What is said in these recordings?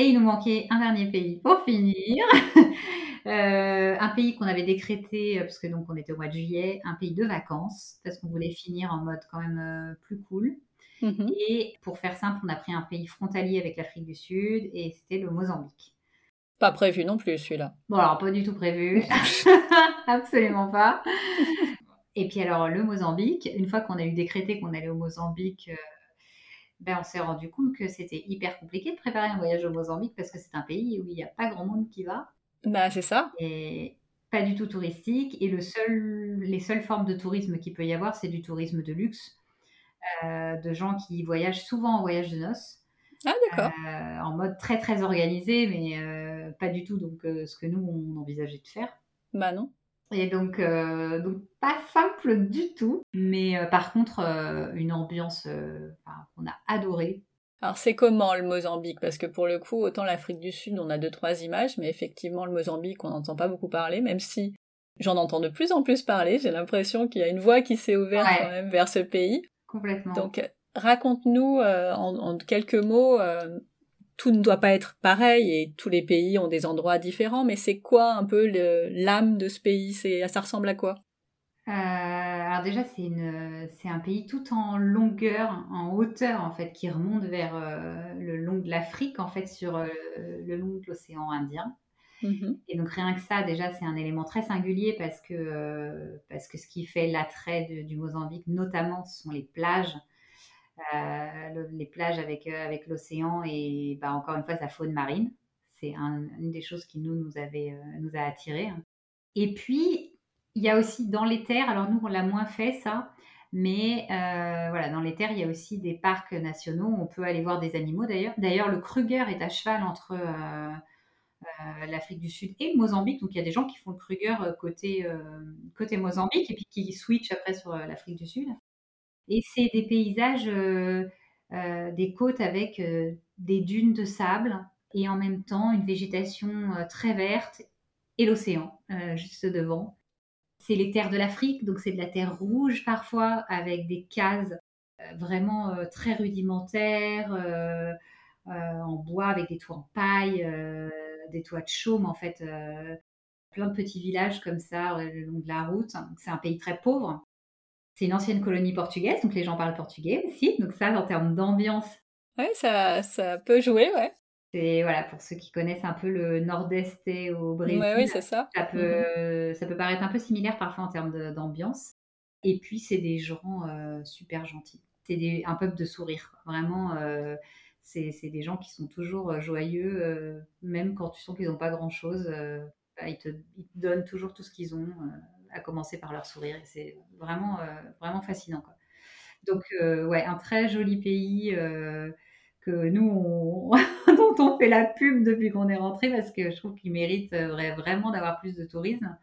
Et il nous manquait un dernier pays pour finir. Euh, un pays qu'on avait décrété, parce que donc on était au mois de juillet, un pays de vacances, parce qu'on voulait finir en mode quand même plus cool. Mmh et pour faire simple, on a pris un pays frontalier avec l'Afrique du Sud et c'était le Mozambique. Pas prévu non plus celui-là. Bon alors pas du tout prévu, absolument pas. Et puis alors le Mozambique, une fois qu'on a eu décrété qu'on allait au Mozambique, euh, ben, on s'est rendu compte que c'était hyper compliqué de préparer un voyage au Mozambique parce que c'est un pays où il n'y a pas grand monde qui va. Bah c'est ça. Et pas du tout touristique. Et le seul, les seules formes de tourisme qu'il peut y avoir, c'est du tourisme de luxe, euh, de gens qui voyagent souvent en voyage de noces. Ah, d'accord. Euh, en mode très très organisé, mais euh, pas du tout donc ce que nous on envisageait de faire. Bah non. Et donc, donc pas simple du tout, mais par contre une ambiance qu'on a adorée. Alors c'est comment le Mozambique? Parce que pour le coup, autant l'Afrique du Sud, on a deux trois images, mais effectivement le Mozambique, on n'entend pas beaucoup parler, même si j'en entends de plus en plus parler. J'ai l'impression qu'il y a une voie qui s'est ouverte quand même vers ce pays. Complètement. Donc raconte-nous euh, en, quelques mots, euh, tout ne doit pas être pareil et tous les pays ont des endroits différents, mais c'est quoi un peu l'âme de ce pays? Ça ressemble à quoi? Euh, alors déjà, c'est un pays tout en longueur, en hauteur en fait, qui remonte vers le long de l'Afrique en fait, sur le long de l'océan Indien. Mmh et donc rien que ça, déjà, c'est un élément très singulier parce que, parce que ce qui fait l'attrait du Mozambique, notamment, ce sont les plages. Euh, les plages avec, euh, avec l'océan et bah, encore une fois sa faune marine. C'est une des choses qui nous, nous, avait, euh, nous a attirés. Et puis, il y a aussi dans les terres, alors nous on l'a moins fait ça, mais voilà, dans les terres, il y a aussi des parcs nationaux. On peut aller voir des animaux d'ailleurs. D'ailleurs, le Kruger est à cheval entre l'Afrique du Sud et Mozambique. Donc il y a des gens qui font le Kruger côté, côté Mozambique et puis qui switchent après sur l'Afrique du Sud. Et c'est des paysages, euh, euh, des côtes avec euh, des dunes de sable et en même temps une végétation très verte et l'océan juste devant. C'est les terres de l'Afrique, donc c'est de la terre rouge parfois avec des cases vraiment très rudimentaires en bois avec des toits en paille, des toits de chaume en fait plein de petits villages comme ça le long de la route. C'est un pays très pauvre, c'est une ancienne colonie portugaise, donc les gens parlent portugais aussi. Donc ça, en termes d'ambiance. Oui, ça, ça peut jouer, ouais. C'est voilà pour ceux qui connaissent un peu le nord-est et au Brésil. oui, c'est ça. Ça peut, mhm. ça peut paraître un peu similaire parfois en termes d'ambiance. Et puis c'est des gens euh, super gentils. C'est un peuple de sourire. Vraiment, euh, c'est des gens qui sont toujours euh, joyeux, même quand tu sens qu'ils n'ont pas grand-chose. Bah, ils, te, ils, te, donnent toujours tout ce qu'ils ont à commencer par leur sourire. Et c'est vraiment, euh, vraiment fascinant. Quoi. Donc, euh, ouais, un très joli pays euh, que nous, on, dont on fait la pub depuis qu'on est rentré parce que je trouve qu'il mérite vraiment d'avoir plus de tourisme.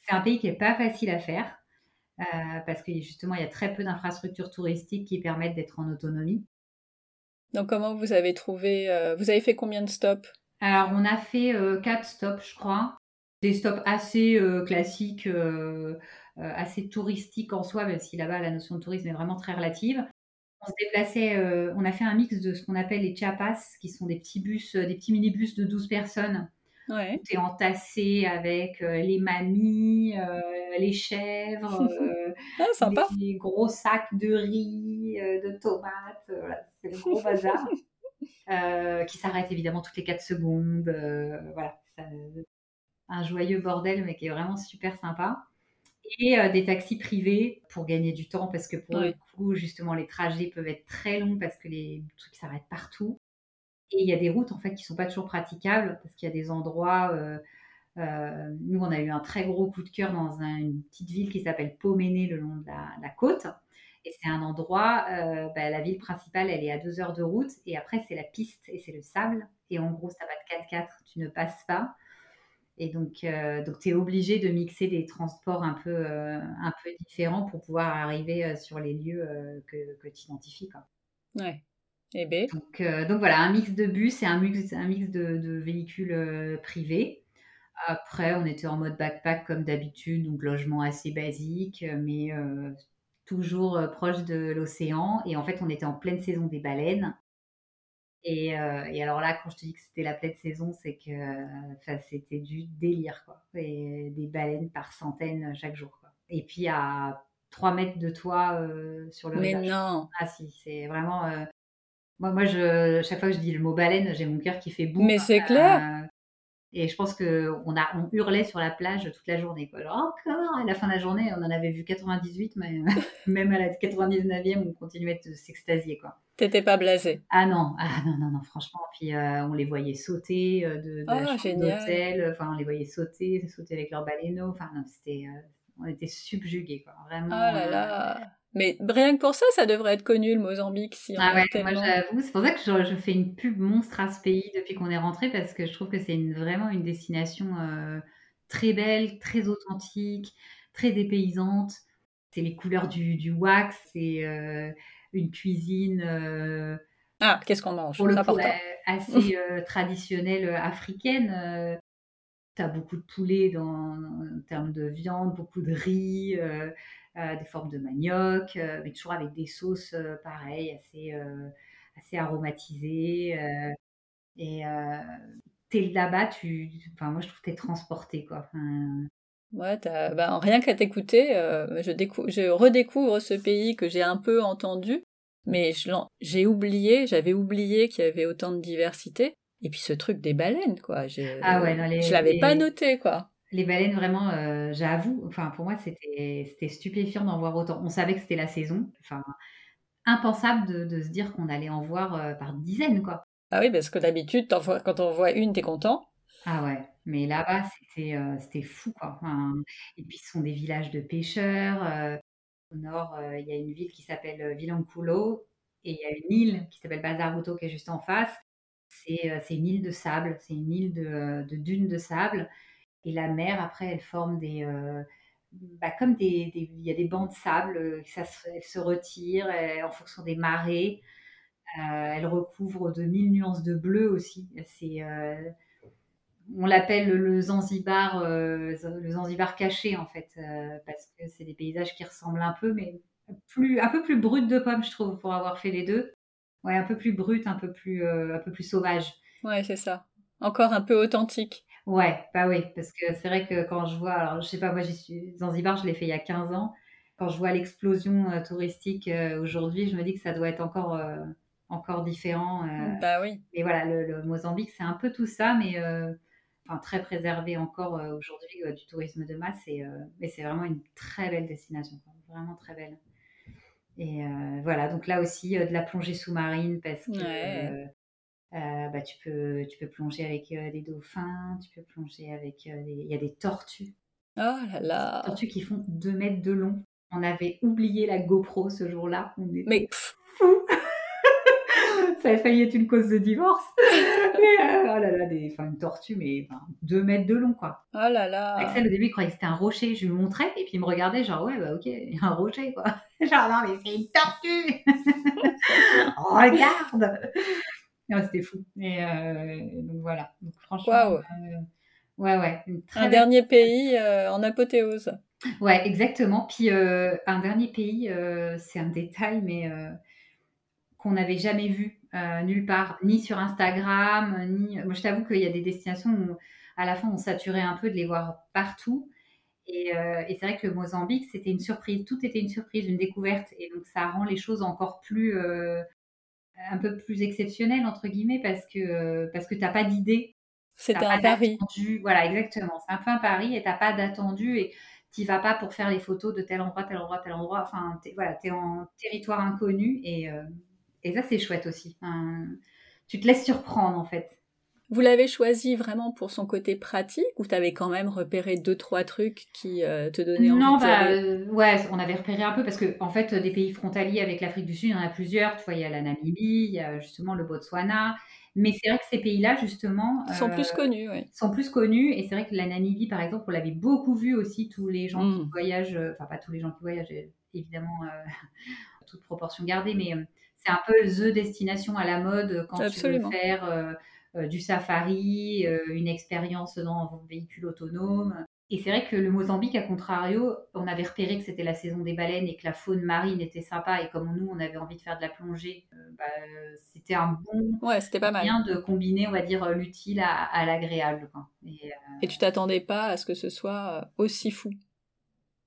C'est un pays qui n'est pas facile à faire parce que justement, il y a très peu d'infrastructures touristiques qui permettent d'être en autonomie. Donc, comment vous avez trouvé Vous avez fait combien de stops? Alors, on a fait quatre stops, je crois des stops assez euh, classiques, euh, euh, assez touristiques en soi, même si là-bas la notion de tourisme est vraiment très relative. On se déplaçait, on a fait un mix de ce qu'on appelle les chapas, qui sont des petits bus, des petits minibus de 12 personnes. Ouais. Entassé avec les mamies, les chèvres, ah, les gros sacs de riz, de tomates. Voilà, c'est le gros bazar. qui s'arrête évidemment toutes les 4 secondes. voilà, ça, un joyeux bordel, mais qui est vraiment super sympa. Et euh, des taxis privés pour gagner du temps, parce que pour le coup, justement, les trajets peuvent être très longs parce que les trucs s'arrêtent partout. Et il y a des routes, en fait, qui sont pas toujours praticables, parce qu'il y a des endroits... Euh, euh, nous, on a eu un très gros coup de cœur dans une petite ville qui s'appelle Poméné, le long de la, côte. Et c'est un endroit, bah, la ville principale, elle est à deux heures de route. Et après, c'est la piste et c'est le sable. Et en gros, ça va de 4x4, tu ne passes pas. Et donc, euh, donc tu es obligé de mixer des transports un peu, euh, un peu différents pour pouvoir arriver euh, sur les lieux que, que tu identifies. Quoi. Ouais. Et B. Donc, donc voilà, un mix de bus et un mix, un mix de, de véhicules privés. Après, on était en mode backpack comme d'habitude, donc logement assez basique, mais toujours proche de l'océan. Et en fait, on était en pleine saison des baleines. Et, et, alors là, quand je te dis que c'était la pleine saison, c'est que c'était du délire, quoi. Et des baleines par centaines chaque jour, quoi. Et puis à 3 mètres de toi sur le Mais non Ah si, c'est vraiment... Moi, moi je, chaque fois que je dis le mot baleine, j'ai mon cœur qui fait boum. Mais c'est clair et je pense qu'on on hurlait sur la plage toute la journée. Quoi. Genre, encore À la fin de la journée, on en avait vu 98, mais même à la 99e, on continuait de s'extasier. quoi. T'étais pas blasé Ah non, ah non, non, non, franchement. Puis euh, on les voyait sauter euh, de, de la Oh, chambre génial. d'hôtel. Enfin, on les voyait sauter, sauter avec leurs baleineaux. Enfin, non, c'était, euh, on était subjugués, quoi. Vraiment. Oh là euh, là Mais rien que pour ça, ça devrait être connu, le Mozambique, si Ah ouais, tellement... moi j'avoue, c'est pour ça que je, je fais une pub monstre à ce pays depuis qu'on est rentré parce que je trouve que c'est une- vraiment une destination euh, très belle, très authentique, très dépaysante. C'est les couleurs du, du wax, c'est euh, une cuisine euh, Ah, qu'est-ce qu'on mange? pour le coup assez euh, traditionnelle euh, africaine. Tu as beaucoup de poulet dans, en termes de viande, beaucoup de riz, des formes de manioc, mais toujours avec des sauces pareilles, assez, assez aromatisées. et t'es là-bas, tu, enfin, moi je trouve que t'es transporté, quoi. Enfin, Ouais, ben, rien qu'à t'écouter, euh, je, décou- je redécouvre ce pays que j'ai un peu entendu, mais j'ai oublié, j'avais oublié qu'il y avait autant de diversité. Et puis ce truc des baleines, quoi. Je, Ah ouais, non, les- je l'avais les- pas noté, quoi. Les baleines, vraiment, euh, j'avoue, enfin, pour moi, c'était stupéfiant d'en voir autant. On savait que c'était la saison. Enfin, impensable de, de se dire qu'on allait en voir euh, par dizaines, quoi. Ah oui, parce que d'habitude, quand on voit une, t'es content. Ah ouais, mais là-bas, c'était euh, fou, quoi. Et puis, ce sont des villages de pêcheurs. euh, au nord, euh, il y a une ville qui s'appelle Vilanculo et il y a une île qui s'appelle Bazaruto qui est juste en face. C'est une île de sable, c'est une île de, de dunes de sable. Et la mer, après, elle forme des. bah, comme des, Il y a des bancs de sable, ça se, elle se retire en fonction des marées. Euh, elle recouvre de mille nuances de bleu aussi. C'est. On l'appelle le Zanzibar, euh, le Zanzibar caché en fait, euh, parce que c'est des paysages qui ressemblent un peu, mais plus, un peu plus brut de pomme, je trouve, pour avoir fait les deux. Ouais, un peu plus brut, un peu plus, euh, un peu plus sauvage. Ouais, c'est ça. Encore un peu authentique. Ouais, bah oui, parce que c'est vrai que quand je vois, alors je sais pas, moi j'y suis, Zanzibar, je l'ai fait il y a 15 ans. Quand je vois l'explosion touristique aujourd'hui, je me dis que ça doit être encore, encore différent. euh. Bah oui. Et voilà, le, le Mozambique, c'est un peu tout ça, mais euh, enfin, très préservé encore euh, aujourd'hui euh, du tourisme de masse. Et, euh, mais c'est vraiment une très belle destination, vraiment très belle. Et voilà, donc là aussi, de la plongée sous-marine, parce que Ouais. euh, bah, tu, peux, tu peux plonger avec euh, des dauphins, tu peux plonger avec... euh, des- Il y a des tortues, Oh là là. tortues qui font 2 mètres de long. On avait oublié la GoPro ce jour-là. On Mais fous. Ça avait failli être une cause de divorce. Mais, euh, oh là là, des, enfin, une tortue, mais enfin, 2 mètres de long, quoi. oh là là. Axel, au début, il croyait que c'était un rocher. Je lui montrais, et puis il me regardait, genre, ouais, bah ok, il y a un rocher, quoi. Genre, non, mais c'est une tortue Regarde Non, C'était fou. Et euh, donc voilà. Donc, franchement, euh, ouais, ouais. Très Un belle- dernier pays en apothéose. Ouais, exactement. Puis euh, un dernier pays, euh, c'est un détail, mais euh, qu'on n'avait jamais vu euh, nulle part, ni sur Instagram, ni. Moi, je t'avoue qu'il y a des destinations où, à la fin, on saturait un peu de les voir partout. Et, euh, et c'est vrai que le Mozambique, c'était une surprise. Tout était une surprise, une découverte. Et donc, ça rend les choses encore plus. euh, un peu plus exceptionnelles, entre guillemets, parce que, parce que tu n'as pas d'idée T'as un pari. Voilà, exactement. C'est un peu un pari et t'as pas d'attendu et t'y vas pas pour faire les photos de tel endroit, tel endroit, tel endroit. Enfin, voilà, t'es en territoire inconnu et, et ça, c'est chouette aussi. Hein, tu te laisses surprendre, en fait. Vous l'avez choisi vraiment pour son côté pratique ou t'avais quand même repéré deux trois trucs qui euh, te donnaient envie Non, bah, euh, ouais, on avait repéré un peu parce que, en fait, des pays frontaliers avec l'Afrique du Sud, il y en a plusieurs. Tu vois, il y a la Namibie, il y a justement le Botswana. Mais c'est vrai que ces pays-là, justement, Ils sont euh, plus connus, oui. sont plus connus. Et c'est vrai que la Namibie, par exemple, on l'avait beaucoup vu aussi, tous les gens qui Mm. voyagent, euh, enfin pas tous les gens qui voyagent, euh, évidemment, euh, toute proportion gardée, mais euh, c'est un peu the destination à la mode euh, quand Absolument. tu veux faire euh, euh, du safari, euh, une expérience dans un véhicule autonome. Et c'est vrai que le Mozambique, à contrario, on avait repéré que c'était la saison des baleines et que la faune marine était sympa. Et comme nous, on avait envie de faire de la plongée, euh, bah, c'était un bon ouais, c'était pas moyen de combiner, on va dire, l'utile à, l'agréable. Et, et, tu t'attendais pas à ce que ce soit aussi fou?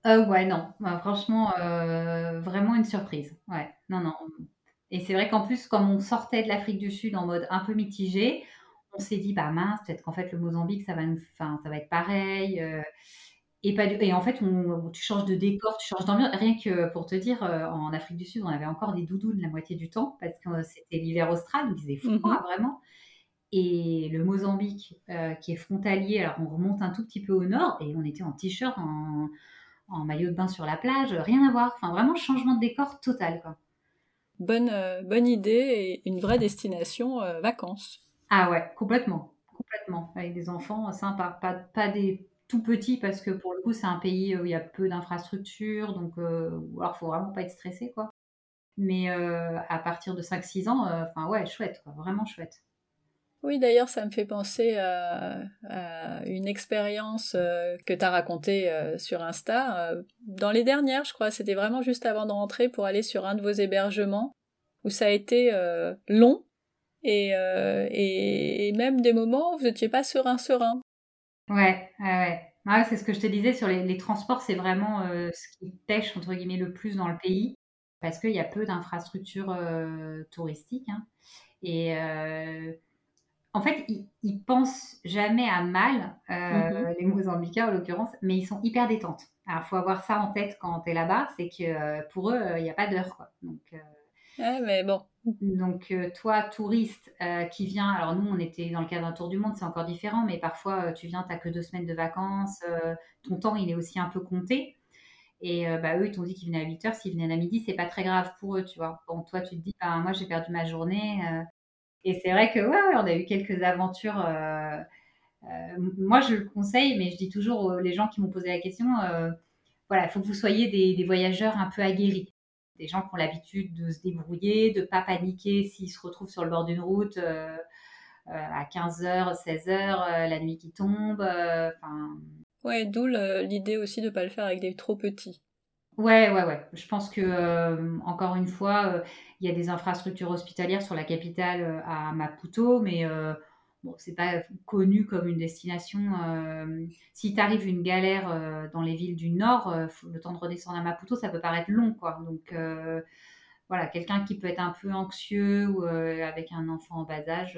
Euh, Ouais, non. Bah, franchement, vraiment une surprise. Ouais, non, non. Et c'est vrai qu'en plus, comme on sortait de l'Afrique du Sud en mode un peu mitigé, on s'est dit, bah mince, peut-être qu'en fait, le Mozambique, ça va, nous, ça va être pareil. Euh, et, pas et en fait, on, tu changes de décor, tu changes d'ambiance. Rien que pour te dire, euh, en Afrique du Sud, on avait encore des doudounes la moitié du temps parce que euh, c'était l'hiver austral, donc il faisait froid mhm. vraiment. Et le Mozambique, qui est frontalier, alors on remonte un tout petit peu au nord et on était en t-shirt, en, en, maillot de bain sur la plage, rien à voir. Enfin, vraiment changement de décor total. Quoi. Bonne, bonne idée et une vraie destination vacances. Ah ouais, complètement. Complètement. Avec des enfants sympas. Pas, pas des tout petits parce que pour le coup, c'est un pays où il y a peu d'infrastructures. Donc, euh, alors, faut vraiment pas être stressé, quoi. Mais euh, à partir de 5-6 ans, euh, enfin, ouais, chouette, quoi. Vraiment chouette. Oui, d'ailleurs, ça me fait penser à, une expérience que tu as racontée sur Insta. Dans les dernières, je crois, c'était vraiment juste avant de rentrer pour aller sur un de vos hébergements, où ça a été long, euh, et, et, même des moments où vous n'étiez pas serein, serein. Ouais, ouais, ouais. c'est ce que je te disais sur les, transports, c'est vraiment euh, ce qui pêche entre guillemets le plus dans le pays parce qu'il y a peu d'infrastructures euh, touristiques. Hein. Et en fait, ils, ils, pensent jamais à mal, mmh les Mozambicains en l'occurrence, mais ils sont hyper détentes. Alors, il faut avoir ça en tête quand tu es là-bas, c'est que pour eux, il n'y a pas d'heure. Donc, ouais, mais bon, donc, euh, toi, touriste euh, qui vient, alors nous, on était dans le cadre d'un tour du monde, c'est encore différent, mais parfois, euh, tu viens, tu n'as que deux semaines de vacances, ton temps, il est aussi un peu compté. Et bah, eux, ils t'ont dit qu'ils venaient à 8 heures, s'ils venaient à midi, c'est pas très grave pour eux, tu vois. Bon, toi, tu te dis, bah, moi, j'ai perdu ma journée. Et c'est vrai que, ouais, on a eu quelques aventures. moi, je le conseille, mais je dis toujours aux gens qui m'ont posé la question, voilà, il faut que vous soyez des, voyageurs un peu aguerris des gens qui ont l'habitude de se débrouiller, de ne pas paniquer s'ils se retrouvent sur le bord d'une route euh, euh, à 15h, 16h, euh, la nuit qui tombe. Enfin. ouais, d'où l'idée aussi de ne pas le faire avec des trop petits. Ouais, ouais, ouais. Je pense que, encore une fois, il y a des infrastructures hospitalières sur la capitale à Maputo, mais bon, c'est pas connu comme une destination. Euh, si t'arrives une galère euh, dans les villes du nord, euh, le temps de redescendre à Maputo, ça peut paraître long, quoi. Donc voilà, quelqu'un qui peut être un peu anxieux ou avec un enfant en bas âge,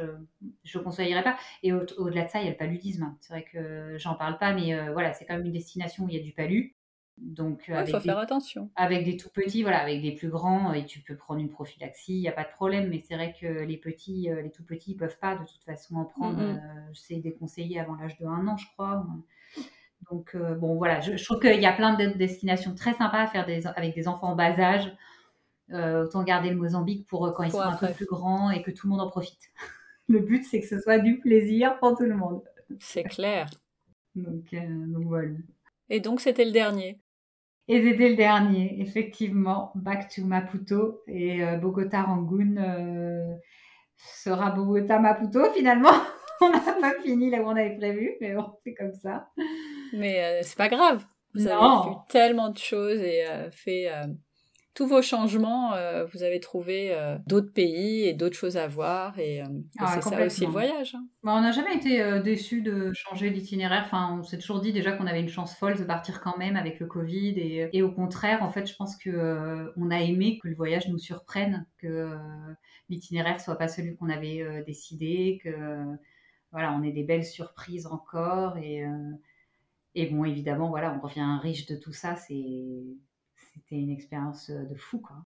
je ne conseillerais pas. Et au-delà de ça, il y a le paludisme. C'est vrai que j'en parle pas, mais voilà, c'est quand même une destination où il y a du palu. Donc, il faut faire attention. Avec des tout petits, voilà, avec des plus grands, et tu peux prendre une prophylaxie, il n'y a pas de problème. Mais c'est vrai que les petits, euh, les tout petits, ils peuvent pas de toute façon en prendre. Mm c'est déconseillé avant l'âge de un an, je crois. Donc, euh, bon, voilà, je, trouve qu'il y a plein de destinations très sympas à faire des, avec des enfants en bas âge. autant garder le Mozambique pour quand ils sont un peu plus grands et que tout le monde en profite. le but, c'est que ce soit du plaisir pour tout le monde. C'est clair. donc, donc voilà. Et donc, c'était le dernier. Et c'était le dernier, effectivement. Back to Maputo et euh, Bogota Rangoon euh, sera Bogota Maputo finalement. on n'a pas fini là où on avait prévu, mais bon, c'est comme ça. Mais euh, c'est pas grave. Vous avez fait tellement de choses et fait tous vos changements, euh, vous avez trouvé euh, d'autres pays et d'autres choses à voir. Et, euh, ah, c'est ça aussi le voyage. Hein. Bah, on n'a jamais été déçus de changer d'itinéraire. Enfin, on s'est toujours dit déjà qu'on avait une chance folle de partir quand même avec le Covid. Et, et au contraire, en fait, je pense que on a aimé que le voyage nous surprenne, que l'itinéraire soit pas celui qu'on avait décidé, que voilà, on ait des belles surprises encore. Et, et bon, évidemment, voilà, on revient riche de tout ça. C'est c'était une expérience euh, de fou, quoi.